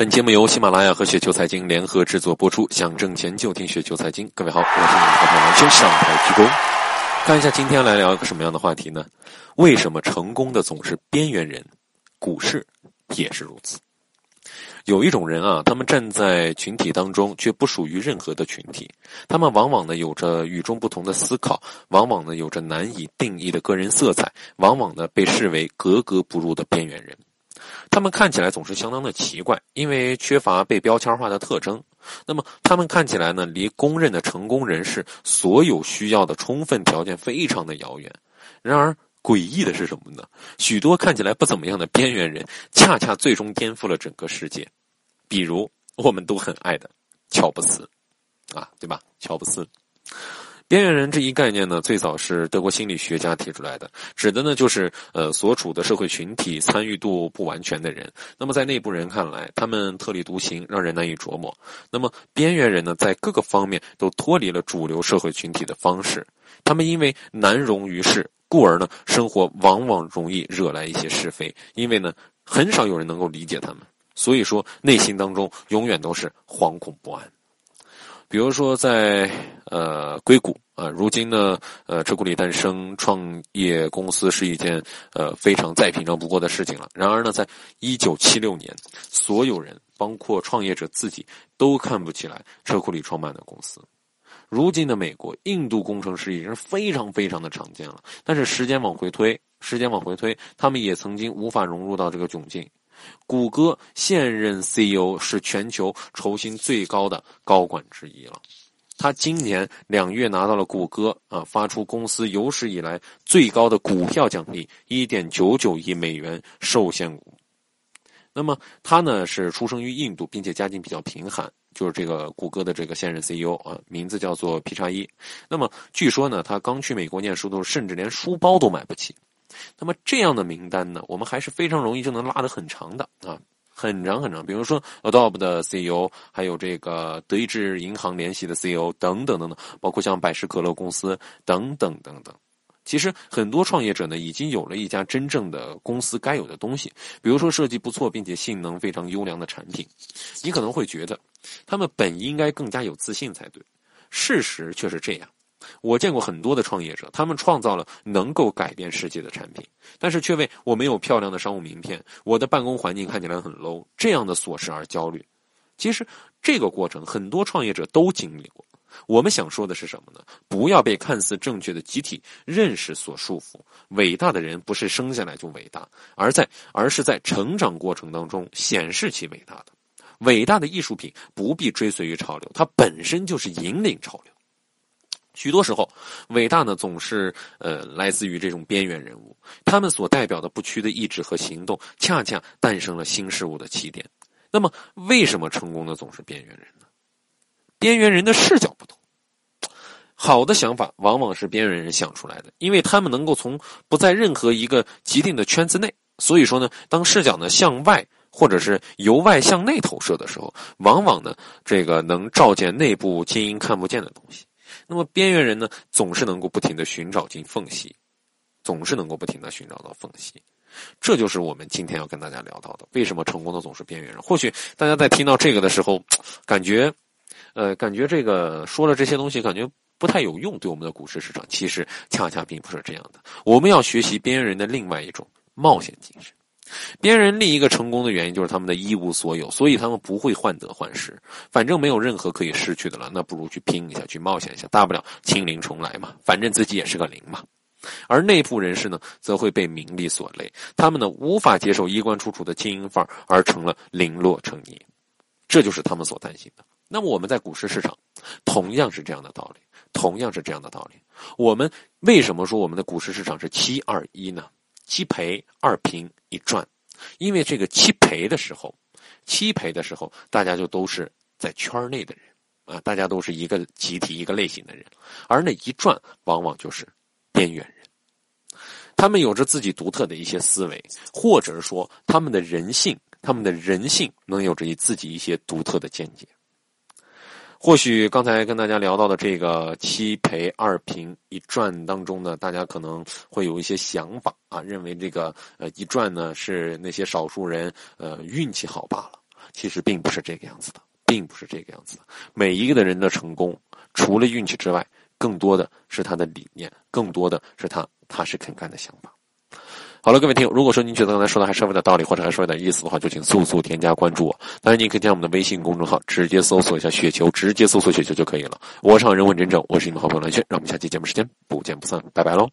本节目由喜马拉雅和雪球财经联合制作播出。想挣钱就听雪球财经。各位好，我是你们的好朋友先上台鞠躬。看一下今天来聊一个什么样的话题呢？为什么成功的总是边缘人？股市也是如此。有一种人啊，他们站在群体当中，却不属于任何的群体。他们往往呢有着与众不同的思考，往往呢有着难以定义的个人色彩，往往呢被视为格格不入的边缘人。他们看起来总是相当的奇怪，因为缺乏被标签化的特征。那么，他们看起来呢，离公认的成功人士所有需要的充分条件非常的遥远。然而，诡异的是什么呢？许多看起来不怎么样的边缘人，恰恰最终颠覆了整个世界。比如，我们都很爱的乔布斯，啊，对吧？乔布斯。边缘人这一概念呢，最早是德国心理学家提出来的，指的呢就是呃所处的社会群体参与度不完全的人。那么在内部人看来，他们特立独行，让人难以琢磨。那么边缘人呢，在各个方面都脱离了主流社会群体的方式，他们因为难容于世，故而呢生活往往容易惹来一些是非，因为呢很少有人能够理解他们，所以说内心当中永远都是惶恐不安。比如说，在呃硅谷啊，如今呢，呃车库里诞生创业公司是一件呃非常再平常不过的事情了。然而呢，在一九七六年，所有人，包括创业者自己，都看不起来车库里创办的公司。如今的美国，印度工程师已经非常非常的常见了。但是时间往回推，时间往回推，他们也曾经无法融入到这个窘境。谷歌现任 CEO 是全球酬薪最高的高管之一了，他今年两月拿到了谷歌啊发出公司有史以来最高的股票奖励一点九九亿美元受限股。那么他呢是出生于印度，并且家境比较贫寒，就是这个谷歌的这个现任 CEO 啊，名字叫做皮查伊。那么据说呢，他刚去美国念书的时候，甚至连书包都买不起。那么这样的名单呢，我们还是非常容易就能拉得很长的啊，很长很长。比如说 Adobe 的 CEO，还有这个德意志银行联席的 CEO 等等等等，包括像百事可乐公司等等等等。其实很多创业者呢，已经有了一家真正的公司该有的东西，比如说设计不错并且性能非常优良的产品。你可能会觉得，他们本应该更加有自信才对，事实却是这样。我见过很多的创业者，他们创造了能够改变世界的产品，但是却为我没有漂亮的商务名片，我的办公环境看起来很 low 这样的琐事而焦虑。其实这个过程很多创业者都经历过。我们想说的是什么呢？不要被看似正确的集体认识所束缚。伟大的人不是生下来就伟大，而在而是在成长过程当中显示其伟大的。伟大的艺术品不必追随于潮流，它本身就是引领潮流。许多时候，伟大呢总是呃来自于这种边缘人物，他们所代表的不屈的意志和行动，恰恰诞生了新事物的起点。那么，为什么成功的总是边缘人呢？边缘人的视角不同，好的想法往往是边缘人想出来的，因为他们能够从不在任何一个既定的圈子内。所以说呢，当视角呢向外或者是由外向内投射的时候，往往呢这个能照见内部精英看不见的东西。那么边缘人呢，总是能够不停的寻找进缝隙，总是能够不停的寻找到缝隙，这就是我们今天要跟大家聊到的，为什么成功的总是边缘人？或许大家在听到这个的时候，感觉，呃，感觉这个说了这些东西，感觉不太有用，对我们的股市市场，其实恰恰并不是这样的。我们要学习边缘人的另外一种冒险精神。边缘人另一个成功的原因就是他们的一无所有，所以他们不会患得患失。反正没有任何可以失去的了，那不如去拼一下，去冒险一下，大不了清零重来嘛。反正自己也是个零嘛。而内部人士呢，则会被名利所累，他们呢无法接受衣冠楚楚的精英范儿，而成了零落成泥。这就是他们所担心的。那么我们在股市市场，同样是这样的道理，同样是这样的道理。我们为什么说我们的股市市场是七二一呢？七赔二平一赚，因为这个七赔的时候，七赔的时候，大家就都是在圈内的人啊，大家都是一个集体、一个类型的人，而那一赚，往往就是边缘人。他们有着自己独特的一些思维，或者说他们的人性，他们的人性能有着自己一些独特的见解。或许刚才跟大家聊到的这个七赔二平一赚当中呢，大家可能会有一些想法啊，认为这个呃一赚呢是那些少数人呃运气好罢了。其实并不是这个样子的，并不是这个样子的。每一个的人的成功，除了运气之外，更多的是他的理念，更多的是他踏实肯干的想法。好了，各位听友，如果说您觉得刚才说的还稍微有点道理，或者还说有点意思的话，就请速速添加关注我。当然，您可以加我们的微信公众号，直接搜索一下“雪球”，直接搜索“雪球”就可以了。我是人问真正，我是你们好朋友蓝轩，让我们下期节目时间不见不散，拜拜喽。